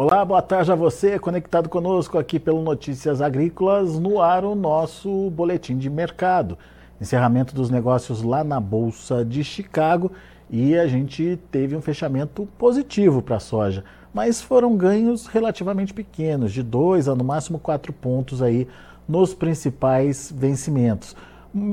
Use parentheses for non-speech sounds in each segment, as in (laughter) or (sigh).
Olá, boa tarde a você, conectado conosco aqui pelo Notícias Agrícolas, no ar o nosso boletim de mercado. Encerramento dos negócios lá na Bolsa de Chicago e a gente teve um fechamento positivo para a soja, mas foram ganhos relativamente pequenos, de 2 a no máximo 4 pontos aí nos principais vencimentos.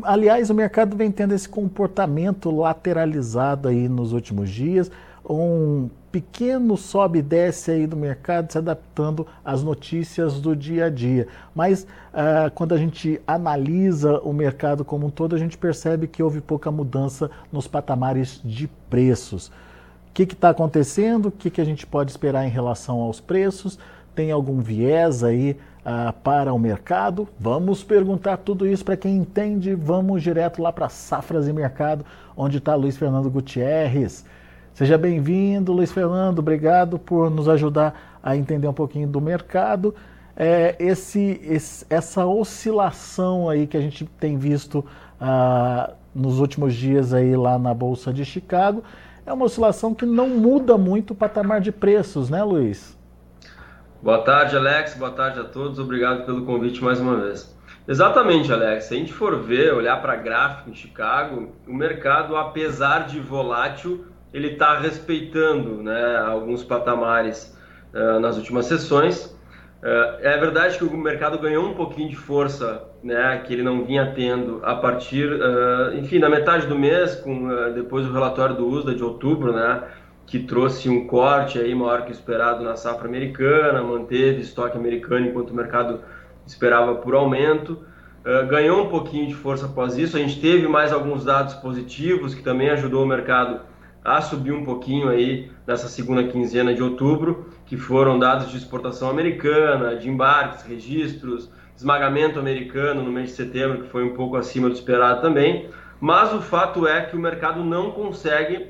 Aliás, o mercado vem tendo esse comportamento lateralizado aí nos últimos dias, um pequeno sobe e desce aí do mercado, se adaptando às notícias do dia a dia. Mas uh, quando a gente analisa o mercado como um todo, a gente percebe que houve pouca mudança nos patamares de preços. O que está acontecendo? O que, que a gente pode esperar em relação aos preços? Tem algum viés aí uh, para o mercado? Vamos perguntar tudo isso para quem entende. Vamos direto lá para Safras e Mercado, onde está Luiz Fernando Gutierrez. Seja bem-vindo, Luiz Fernando. Obrigado por nos ajudar a entender um pouquinho do mercado. É, esse, esse, essa oscilação aí que a gente tem visto ah, nos últimos dias aí lá na Bolsa de Chicago é uma oscilação que não muda muito o patamar de preços, né, Luiz? Boa tarde, Alex. Boa tarde a todos. Obrigado pelo convite mais uma vez. Exatamente, Alex. Se a gente for ver, olhar para gráfico em Chicago, o mercado, apesar de volátil, ele está respeitando né, alguns patamares uh, nas últimas sessões. Uh, é verdade que o mercado ganhou um pouquinho de força, né, que ele não vinha tendo a partir, uh, enfim, na metade do mês, com depois do relatório do USDA de outubro, né, que trouxe um corte aí maior que esperado na safra americana, manteve estoque americano enquanto o mercado esperava por aumento. Uh, ganhou um pouquinho de força após isso. A gente teve mais alguns dados positivos que também ajudou o mercado a subir um pouquinho aí nessa segunda quinzena de outubro, que foram dados de exportação americana, de embarques, registros, esmagamento americano no mês de setembro, que foi um pouco acima do esperado também. Mas o fato é que o mercado não consegue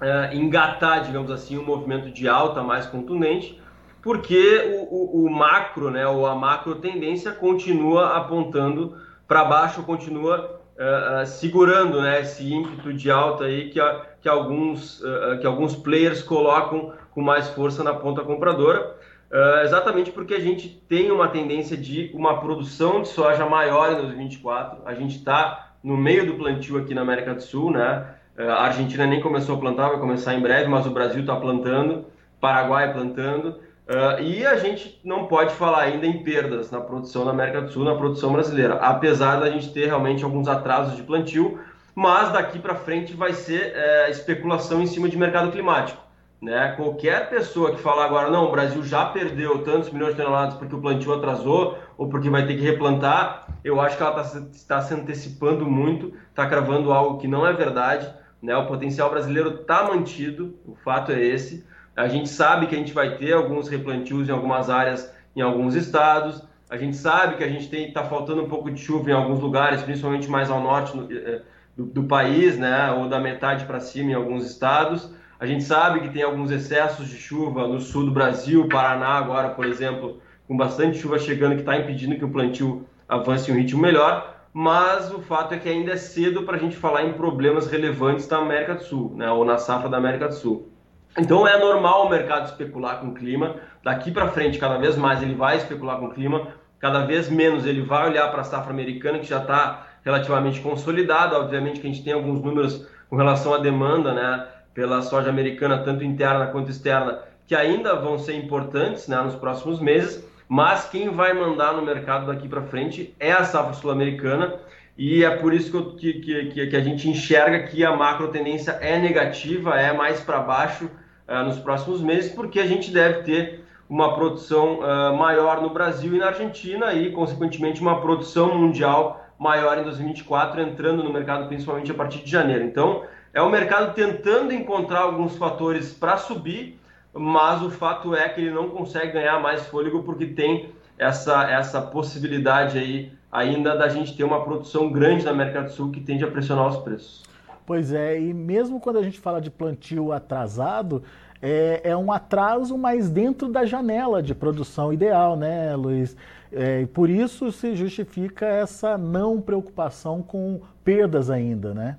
é, engatar, digamos assim, um movimento de alta mais contundente, porque o, o, o macro, né, ou a macro tendência continua apontando para baixo, continua uh, segurando né, esse ímpeto de alta aí que, a, que, alguns, uh, que alguns players colocam com mais força na ponta compradora, uh, exatamente porque a gente tem uma tendência de uma produção de soja maior em 2024. A gente está no meio do plantio aqui na América do Sul, né? A Argentina nem começou a plantar, vai começar em breve, mas o Brasil está plantando, Paraguai plantando. Uh, e a gente não pode falar ainda em perdas na produção na América do Sul, na produção brasileira, apesar da gente ter realmente alguns atrasos de plantio, mas daqui para frente vai ser é, especulação em cima de mercado climático. Né? Qualquer pessoa que falar agora, não, o Brasil já perdeu tantos milhões de toneladas porque o plantio atrasou ou porque vai ter que replantar, eu acho que ela está tá se antecipando muito, está cravando algo que não é verdade. Né? O potencial brasileiro está mantido, o fato é esse. A gente sabe que a gente vai ter alguns replantios em algumas áreas, em alguns estados. A gente sabe que a gente está faltando um pouco de chuva em alguns lugares, principalmente mais ao norte no, eh, do, do, país, né, ou da metade para cima em alguns estados. A gente sabe que tem alguns excessos de chuva no sul do Brasil, Paraná agora, por exemplo, com bastante chuva chegando, que está impedindo que o plantio avance em um ritmo melhor. Mas o fato é que ainda é cedo para a gente falar em problemas relevantes da América do Sul, né, ou na safra da América do Sul. Então é normal o mercado especular com o clima. Daqui para frente, cada vez mais ele vai especular com o clima, cada vez menos ele vai olhar para a safra americana, que já está relativamente consolidada. Obviamente que a gente tem alguns números com relação à demanda né, pela soja americana, tanto interna quanto externa, que ainda vão ser importantes né, nos próximos meses. Mas quem vai mandar no mercado daqui para frente é a safra sul-americana. E é por isso que, que, que, a gente enxerga que a macro tendência é negativa, é mais para baixo uh, nos próximos meses, porque a gente deve ter uma produção uh, maior no Brasil e na Argentina e, consequentemente, uma produção mundial maior em 2024, entrando no mercado principalmente a partir de janeiro. Então, é o mercado tentando encontrar alguns fatores para subir, mas o fato é que ele não consegue ganhar mais fôlego porque tem essa, essa possibilidade aí ainda da gente ter uma produção grande na América do Sul que tende a pressionar os preços. Pois é, e mesmo quando a gente fala de plantio atrasado, é, é um atraso, mas dentro da janela de produção ideal, né, Luiz? É, por isso se justifica essa não preocupação com perdas ainda, né?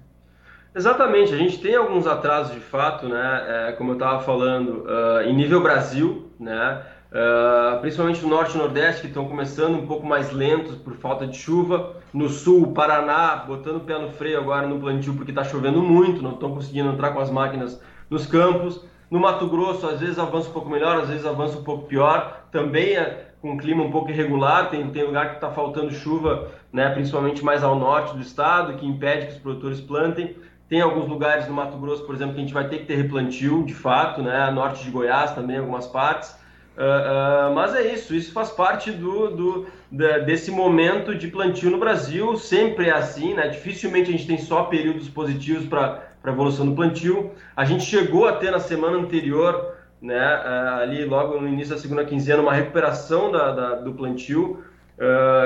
Exatamente, a gente tem alguns atrasos de fato, né? É, como eu estava falando, uh, em nível Brasil, né? Uh, principalmente no norte e nordeste, que estão começando um pouco mais lentos por falta de chuva. No sul, Paraná, botando o pé no freio agora no plantio porque está chovendo muito, não estão conseguindo entrar com as máquinas nos campos. No Mato Grosso, às vezes avança um pouco melhor, às vezes avança um pouco pior. Também é com um clima um pouco irregular, tem, tem lugar que está faltando chuva, né, principalmente mais ao norte do estado, que impede que os produtores plantem. Tem alguns lugares no Mato Grosso, por exemplo, que a gente vai ter que ter replantio, de fato, né, norte de Goiás também, algumas partes. Uh, uh, mas é isso, isso faz parte do, do, da, desse momento de plantio no Brasil, sempre é assim, né? Dificilmente a gente tem só períodos positivos para a evolução do plantio. A gente chegou a ter na semana anterior, né, uh, ali logo no início da segunda quinzena, uma recuperação da, da do plantio,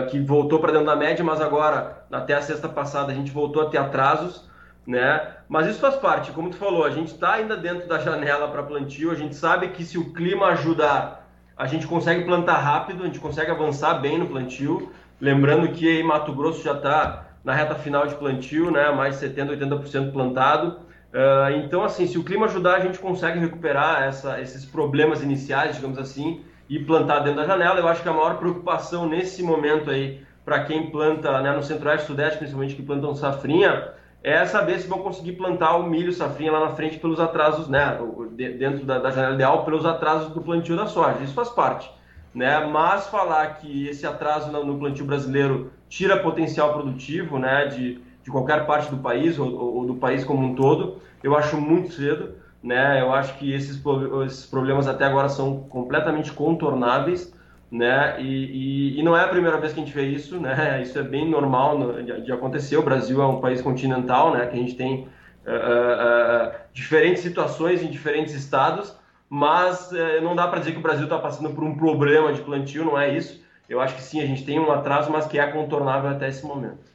que voltou para dentro da média, mas agora, até a sexta passada, a gente voltou a ter atrasos né? Mas isso faz parte, como tu falou, a gente está ainda dentro da janela para plantio, a gente sabe que se o clima ajudar a gente consegue plantar rápido, a gente consegue avançar bem no plantio. Lembrando que em Mato Grosso já está na reta final de plantio, né, mais 70%, 80% plantado. Uh, então, assim, se o clima ajudar, a gente consegue recuperar essa, esses problemas iniciais, digamos assim, e plantar dentro da janela. Eu acho que a maior preocupação nesse momento aí, para quem planta né, no centro-oeste e sudeste, principalmente que plantam safrinha, é saber se vão conseguir plantar o milho safrinha lá na frente pelos atrasos, né, dentro da, da janela ideal, pelos atrasos do plantio da soja. Isso faz parte. Né? Mas falar que esse atraso no, plantio brasileiro tira potencial produtivo né, de, de qualquer parte do país ou, ou, do país como um todo, eu acho muito cedo. Né? Eu acho que esses, esses problemas até agora são completamente contornáveis né? E, e, e, não é a primeira vez que a gente vê isso, né? (laughs) Isso é bem normal no, de, de, acontecer. O Brasil é um país continental, né? Que a gente tem uh, uh, diferentes situações em diferentes estados, mas uh, não dá para dizer que o Brasil está passando por um problema de plantio, não é isso. Eu acho que sim, a gente tem um atraso, mas que é contornável até esse momento.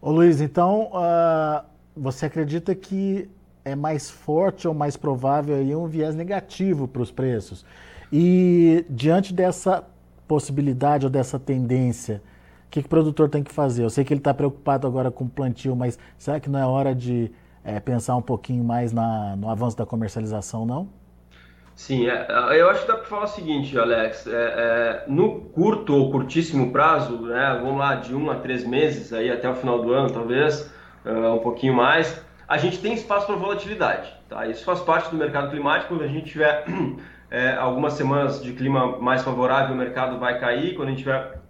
Ô Luiz, então você acredita que é mais forte ou mais provável aí um viés negativo para os preços? E diante dessa possibilidade ou dessa tendência, o que, que o produtor tem que fazer? Eu sei que ele está preocupado agora com o plantio, mas será que não é hora de é, pensar um pouquinho mais na, no avanço da comercialização, não? Sim, é, eu acho que dá para falar o seguinte, Alex, é, é, no curto ou curtíssimo prazo, né, vamos lá, de um a três meses, aí até o final do ano, talvez, uh, um pouquinho mais, a gente tem espaço para volatilidade. Tá? Isso faz parte do mercado climático, quando a gente tiver é, algumas semanas de clima mais favorável, o mercado vai cair. Quando a gente tiver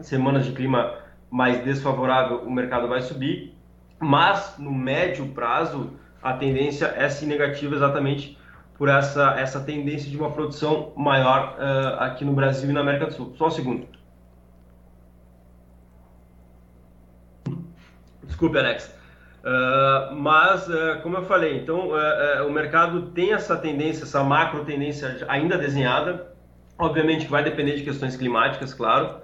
semanas de clima mais desfavorável, o mercado vai subir. Mas no médio prazo, a tendência é sim negativa, exatamente por essa, essa tendência de uma produção maior uh, aqui no Brasil e na América do Sul. Só um segundo. Desculpe, Alex. Uh, mas, uh, como eu falei, então uh, o mercado tem essa tendência, essa macro tendência ainda desenhada, obviamente que vai depender de questões climáticas, claro,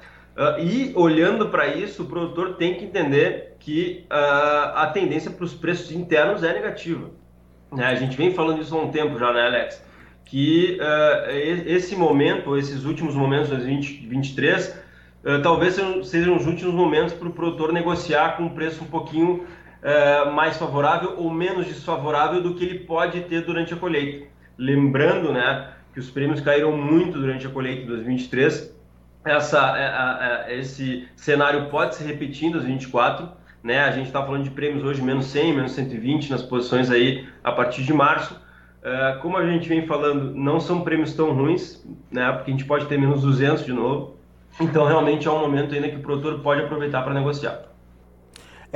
e olhando para isso, o produtor tem que entender que a tendência para os preços internos é negativa. Né? A gente vem falando isso há um tempo já, né, Alex? Que esse momento, esses últimos momentos de 2023, talvez sejam os últimos momentos para o produtor negociar com um preço um pouquinho é, mais favorável ou menos desfavorável do que ele pode ter durante a colheita. Lembrando né, que os prêmios caíram muito durante a colheita de 2023. Essa, é, é, esse cenário pode se repetir em 2024. Né? A gente está falando de prêmios hoje menos 100, menos 120 nas posições aí a partir de março. Como a gente vem falando, não são prêmios tão ruins, né? porque a gente pode ter menos 200 de novo. Então, realmente é um momento ainda que o produtor pode aproveitar para negociar.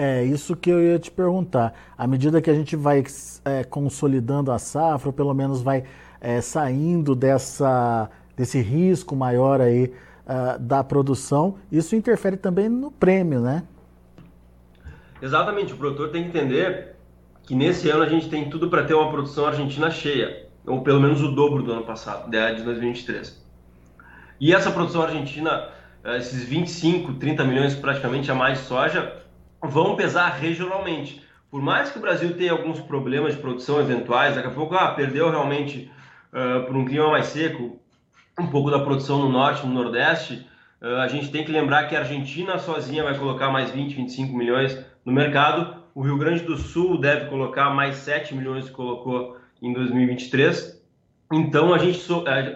É, isso que eu ia te perguntar. À medida que a gente vai é, consolidando a safra, ou pelo menos vai é, saindo dessa, desse risco maior aí uh, da produção, isso interfere também no prêmio, né? Exatamente. O produtor tem que entender que nesse ano a gente tem tudo para ter uma produção argentina cheia, ou pelo menos o dobro do ano passado, de 2023. E essa produção argentina, é, esses 25, 30 milhões praticamente a mais de soja, vão pesar regionalmente. Por mais que o Brasil tenha alguns problemas de produção eventuais, daqui a pouco ah, perdeu realmente uh, por um clima mais seco um pouco da produção no norte, no nordeste, uh, a gente tem que lembrar que a Argentina sozinha vai colocar mais 20, 25 milhões no mercado, o Rio Grande do Sul deve colocar mais 7 milhões que colocou em 2023. Então, a gente,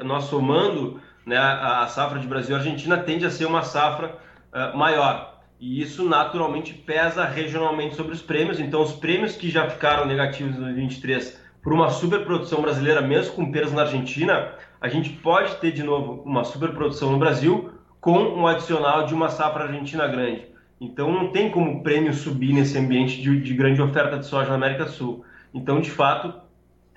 nós somando né, a safra de Brasil e Argentina tende a ser uma safra uh, maior. E isso naturalmente pesa regionalmente sobre os prêmios. Então, os prêmios que já ficaram negativos em 2023 por uma superprodução brasileira, mesmo com perdas na Argentina, a gente pode ter de novo uma superprodução no Brasil com um adicional de uma safra argentina grande. Então, não tem como o prêmio subir nesse ambiente de, de grande oferta de soja na América Sul. Então, de fato,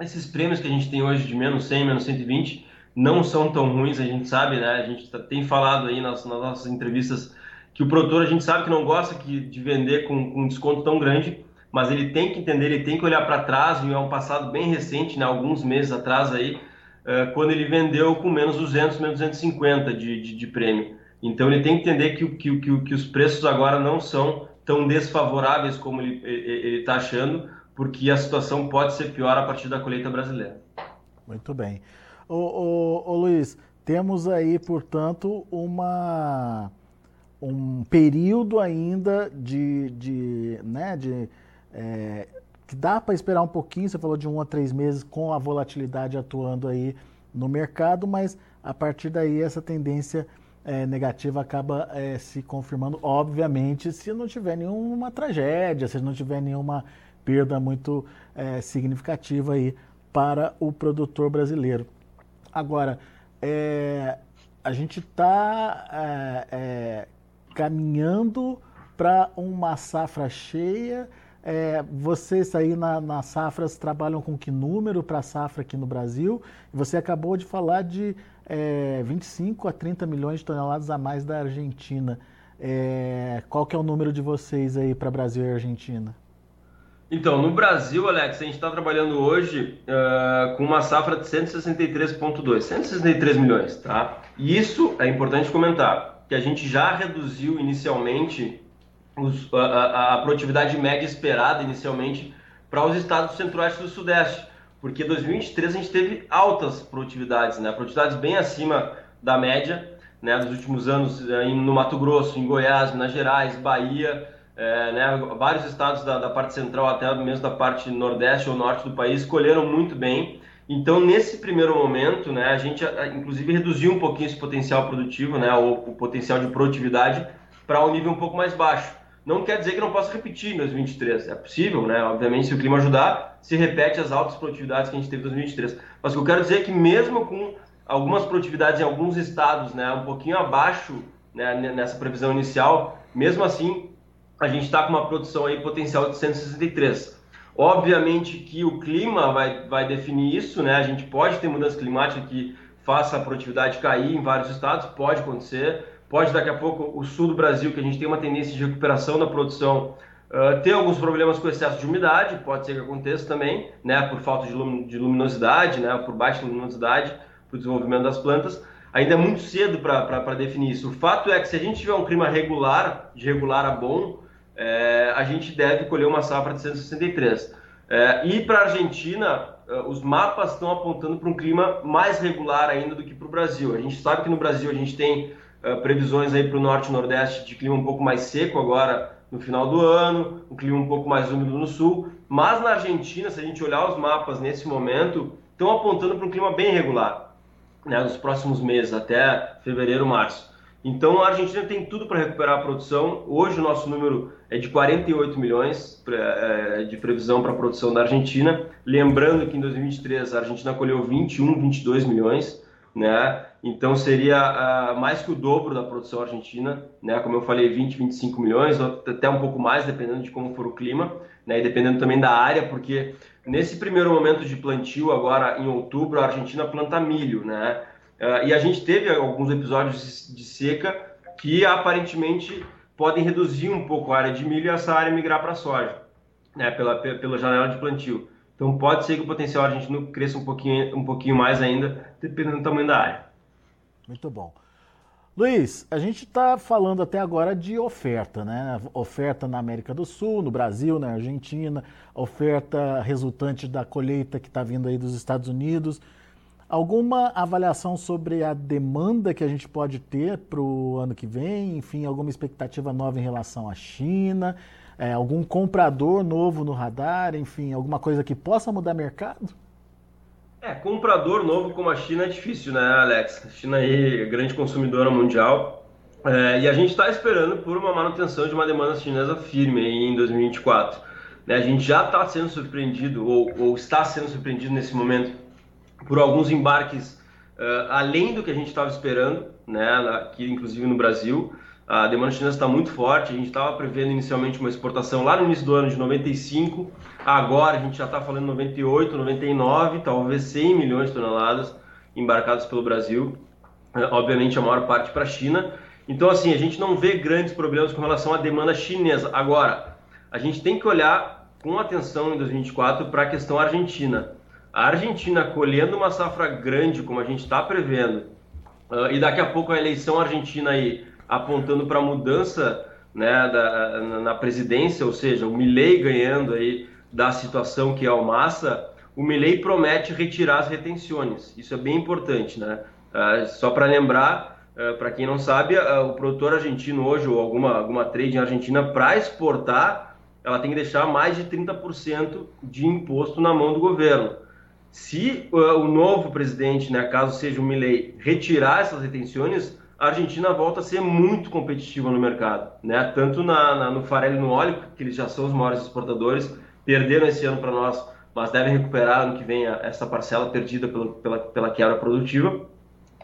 esses prêmios que a gente tem hoje de menos 100, menos 120, não são tão ruins, a gente sabe, né? A gente tá, tem falado aí nas, nas, nossas entrevistas que o produtor, a gente sabe que não gosta que, de vender com, com um desconto tão grande, mas ele tem que entender, ele tem que olhar para trás, e é um passado bem recente, né? Alguns meses atrás aí, uh, quando ele vendeu com menos 200, menos 250 de, de, de prêmio. Então ele tem que entender que, que, que, que os preços agora não são tão desfavoráveis como ele está achando, porque a situação pode ser pior a partir da colheita brasileira. Muito bem. Ô, ô, ô Luiz, temos aí, portanto, uma, um período ainda de, de, né, de é, que dá para esperar um pouquinho, você falou de um a três meses com a volatilidade atuando aí no mercado, mas a partir daí essa tendência é, negativa acaba é, se confirmando, obviamente, se não tiver nenhuma tragédia, se não tiver nenhuma perda muito é, significativa aí para o produtor brasileiro. Agora, é, a gente está é, é, caminhando para uma safra cheia. É, vocês aí na, nas safras trabalham com que número para safra aqui no Brasil? Você acabou de falar de é, 25 a 30 milhões de toneladas a mais da Argentina. É, qual que é o número de vocês aí para Brasil e Argentina? Então, no Brasil, Alex, a gente está trabalhando hoje uh, com uma safra de 163,2, 163 milhões, tá? E isso é importante comentar, que a gente já reduziu inicialmente os, a, a, a, produtividade média esperada inicialmente para os estados do centro-oeste e do sudeste, porque 2023 a gente teve altas produtividades, né? Produtividades bem acima da média, né? Dos últimos anos eh, no Mato Grosso, em Goiás, Minas Gerais, Bahia, é, né, vários estados da, da, parte central, até mesmo da parte nordeste ou norte do país, colheram muito bem. Então, nesse primeiro momento, né, a gente inclusive reduziu um pouquinho esse potencial produtivo, né, o, o potencial de produtividade, para um nível um pouco mais baixo. Não quer dizer que não possa repetir em 2023. É possível, né? Obviamente, se o clima ajudar, se repete as altas produtividades que a gente teve em 2023. Mas o que eu quero dizer é que mesmo com algumas produtividades em alguns estados, né, um pouquinho abaixo né, nessa previsão inicial, mesmo assim a gente está com uma produção aí potencial de 163. Obviamente que o clima vai, vai definir isso, né? A gente pode ter mudança climática que faça a produtividade cair em vários estados, pode acontecer. Pode daqui a pouco o sul do Brasil, que a gente tem uma tendência de recuperação da produção, uh, ter alguns problemas com excesso de umidade, pode ser que aconteça também, né? Por falta de, lum de luminosidade, né? Por baixa luminosidade, para o desenvolvimento das plantas ainda é muito cedo para definir isso. O fato é que se a gente tiver um clima regular, de regular a bom, é, a gente deve colher uma safra de 163. É, e para a Argentina, é, os mapas estão apontando para um clima mais regular ainda do que para o Brasil. A gente sabe que no Brasil a gente tem é, previsões aí para o norte e nordeste de clima um pouco mais seco agora no final do ano, um clima um pouco mais úmido no sul, mas na Argentina, se a gente olhar os mapas nesse momento, estão apontando para um clima bem regular, né, nos próximos meses, até fevereiro, março. Então a Argentina tem tudo para recuperar a produção. Hoje o nosso número é de 48 milhões é, de previsão para a produção da Argentina. Lembrando que em 2023 a Argentina colheu 21, 22 milhões, né? Então seria mais que o dobro da produção argentina, né? Como eu falei, 20, 25 milhões, até um pouco mais, dependendo de como for o clima, né? E dependendo também da área, porque nesse primeiro momento de plantio, agora em outubro, a Argentina planta milho, né? Uh, e a gente teve alguns episódios de seca que aparentemente podem reduzir um pouco a área de milho e essa área migrar para soja, né, pela, pela janela de plantio. Então pode ser que o potencial argentino cresça um pouquinho, um pouquinho mais ainda, dependendo do tamanho da área. Muito bom. Luiz, a gente está falando até agora de oferta, né? Oferta na América do Sul, no Brasil, na Argentina, oferta resultante da colheita que está vindo aí dos Estados Unidos. Alguma avaliação sobre a demanda que a gente pode ter para o ano que vem? Enfim, alguma expectativa nova em relação à China? É, algum comprador novo no radar? Enfim, alguma coisa que possa mudar mercado? É, comprador novo como a China é difícil, né, Alex? A China aí é grande consumidora mundial é, e a gente está esperando por uma manutenção de uma demanda chinesa firme em 2024. Né, a gente já está sendo surpreendido ou, ou, está sendo surpreendido nesse momento por alguns embarques uh, além do que a gente estava esperando, né, aqui inclusive no Brasil. A demanda chinesa está muito forte. A gente estava prevendo inicialmente uma exportação lá no início do ano de 95, agora a gente já está falando 98, 99, talvez 100 milhões de toneladas embarcadas pelo Brasil. É, obviamente a maior parte para a China. Então assim a gente não vê grandes problemas com relação à demanda chinesa. Agora a gente tem que olhar com atenção em 2024 para a questão argentina. A Argentina colhendo uma safra grande como a gente está prevendo uh, e daqui a pouco a eleição argentina aí apontando para mudança né, da, na presidência, ou seja, o Milley ganhando aí da situação que é o Massa, o Milley promete retirar as retenções. Isso é bem importante, né? Uh, só para lembrar, uh, para quem não sabe, uh, o produtor argentino hoje, ou alguma, alguma trade em Argentina, para exportar, ela tem que deixar mais de 30% de imposto na mão do governo. Se o novo presidente, né, caso seja o Milley, retirar essas retenções, a Argentina volta a ser muito competitiva no mercado, né? Tanto na, na, no farelo e no óleo, que eles já são os maiores exportadores, perderam esse ano para nós, mas devem recuperar ano que vem essa parcela perdida pela, pela, pela quebra produtiva,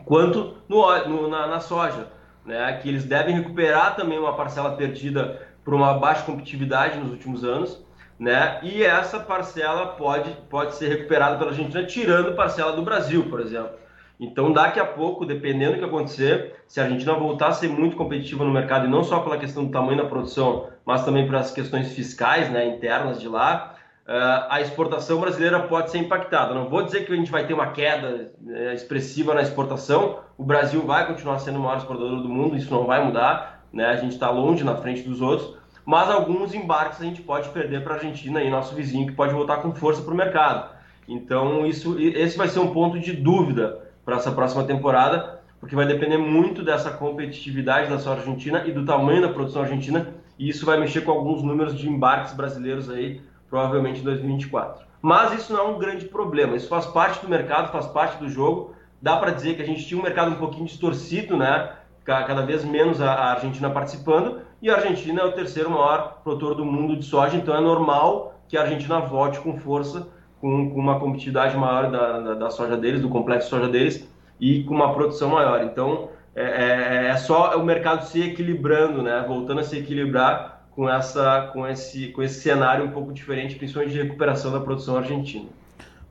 quanto no, no na, na, soja, né? Que eles devem recuperar também uma parcela perdida por uma baixa competitividade nos últimos anos, né? E essa parcela pode, pode ser recuperada pela Argentina tirando parcela do Brasil, por exemplo. Então, daqui a pouco, dependendo do que acontecer, se a Argentina voltar a ser muito competitiva no mercado, e não só pela questão do tamanho da produção, mas também pelas questões fiscais, né, internas de lá, uh, a exportação brasileira pode ser impactada. Não vou dizer que a gente vai ter uma queda uh, expressiva na exportação, o Brasil vai continuar sendo o maior exportador do mundo, isso não vai mudar, né, a gente está longe na frente dos outros, mas alguns embarques a gente pode perder para a Argentina e nosso vizinho, que pode voltar com força para o mercado. Então, isso, esse vai ser um ponto de dúvida para essa próxima temporada, porque vai depender muito dessa competitividade da soja argentina e do tamanho da produção argentina, e isso vai mexer com alguns números de embarques brasileiros aí, provavelmente em 2024. Mas isso não é um grande problema, isso faz parte do mercado, faz parte do jogo. Dá para dizer que a gente tinha um mercado um pouquinho distorcido, né? Cada vez menos a Argentina participando, e a Argentina é o terceiro maior produtor do mundo de soja, então é normal que a Argentina volte com força com, com uma competitividade maior da, da, da, soja deles, do complexo soja deles, e com uma produção maior. Então, é, é, é só o mercado se equilibrando, né? voltando a se equilibrar com, essa, com, esse, com esse cenário um pouco diferente, principalmente de recuperação da produção argentina.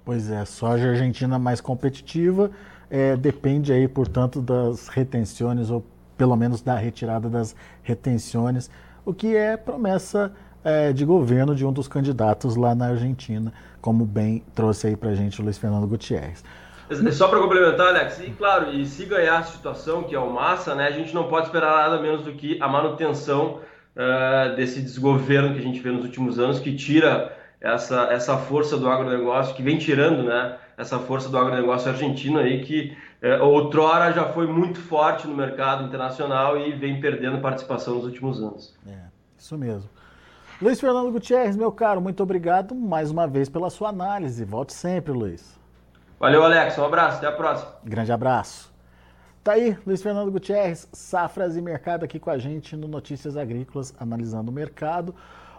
Pois é, soja argentina mais competitiva, é, depende aí, portanto, das retenções, ou pelo menos da retirada das retenções, o que é promessa é, de governo de um dos candidatos lá na Argentina, como bem trouxe aí para gente o Luiz Fernando Gutierrez. Só para complementar, Alex, e claro, e se ganhar a situação, que é o Massa, né, a gente não pode esperar nada menos do que a manutenção uh, desse desgoverno que a gente vê nos últimos anos, que tira essa, essa força do agronegócio, que vem tirando né, essa força do agronegócio argentino aí, que uh, outrora já foi muito forte no mercado internacional e vem perdendo participação nos últimos anos. É, isso mesmo. Luiz Fernando Gutierrez, meu caro, muito obrigado mais uma vez pela sua análise. Volte sempre, Luiz. Valeu, Alex. Um abraço. Até a próxima. Grande abraço. Tá aí, Luiz Fernando Gutierrez, Safras e Mercado aqui com a gente no Notícias Agrícolas, analisando o mercado.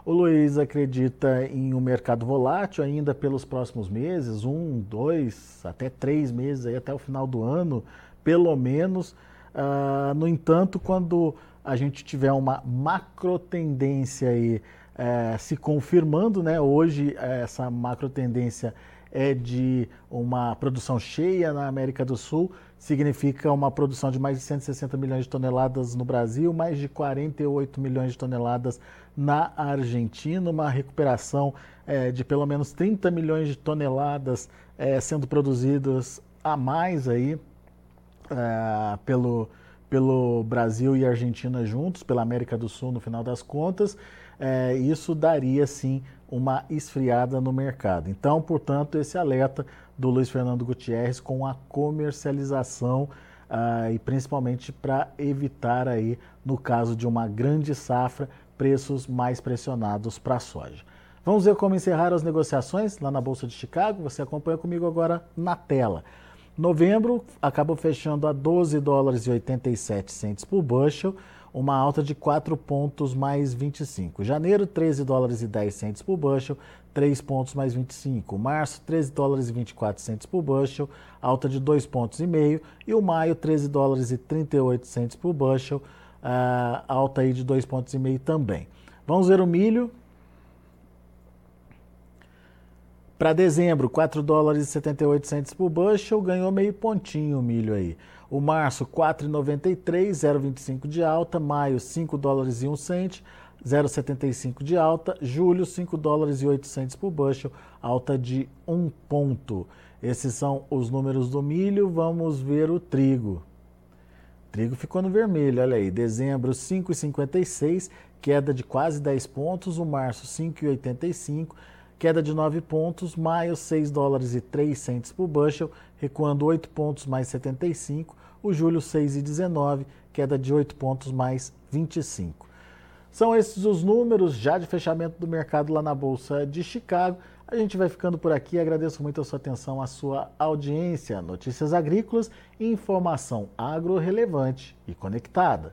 O Luiz acredita em um mercado volátil ainda pelos próximos meses, um, dois, até três meses, aí, até o final do ano, pelo menos. Uh, no entanto, quando a gente tiver uma macro tendência aí é, se confirmando, né? Hoje essa macro tendência é de uma produção cheia na América do Sul, significa uma produção de mais de 160 milhões de toneladas no Brasil, mais de 48 milhões de toneladas na Argentina, uma recuperação é, de pelo menos 30 milhões de toneladas é, sendo produzidas a mais aí é, pelo, pelo Brasil e Argentina juntos, pela América do Sul no final das contas é, isso daria sim uma esfriada no mercado. Então, portanto, esse alerta do Luiz Fernando Gutierrez com a comercialização ah, e principalmente para evitar aí, no caso de uma grande safra, preços mais pressionados para a soja. Vamos ver como encerraram as negociações lá na Bolsa de Chicago. Você acompanha comigo agora na tela. Novembro acabou fechando a 12 dólares e 87 centes por bushel, uma alta de 4 pontos mais 25. Janeiro, 13 dólares e 10 centes por bushel, 3 pontos mais 25. Março, 13 dólares e 24 centes por bushel, alta de 2 pontos e meio. E o maio, 13 dólares e 38 centes por bushel, uh, alta aí de 2 pontos e meio também. Vamos ver o milho. Para dezembro, 4 dólares e 78 centes por bushel, ganhou meio pontinho o milho aí. O março, 4,93, 0,25 de alta. Maio, 5 dólares e 1 cente, 0,75 de alta. Julho, 5 dólares e 8 centes por bushel, alta de 1 ponto. Esses são os números do milho. Vamos ver o trigo. Trigo ficou no vermelho, olha aí. Dezembro, 5,56, queda de quase 10 pontos. O março, 5,85 queda de 9 pontos, maio 6 dólares e 3 centes por bushel, recuando 8 pontos mais 75, o julho 6,19, queda de 8 pontos mais 25. São esses os números já de fechamento do mercado lá na Bolsa de Chicago. A gente vai ficando por aqui. Agradeço muito a sua atenção, a sua audiência. Notícias agrícolas informação agro relevante e conectada.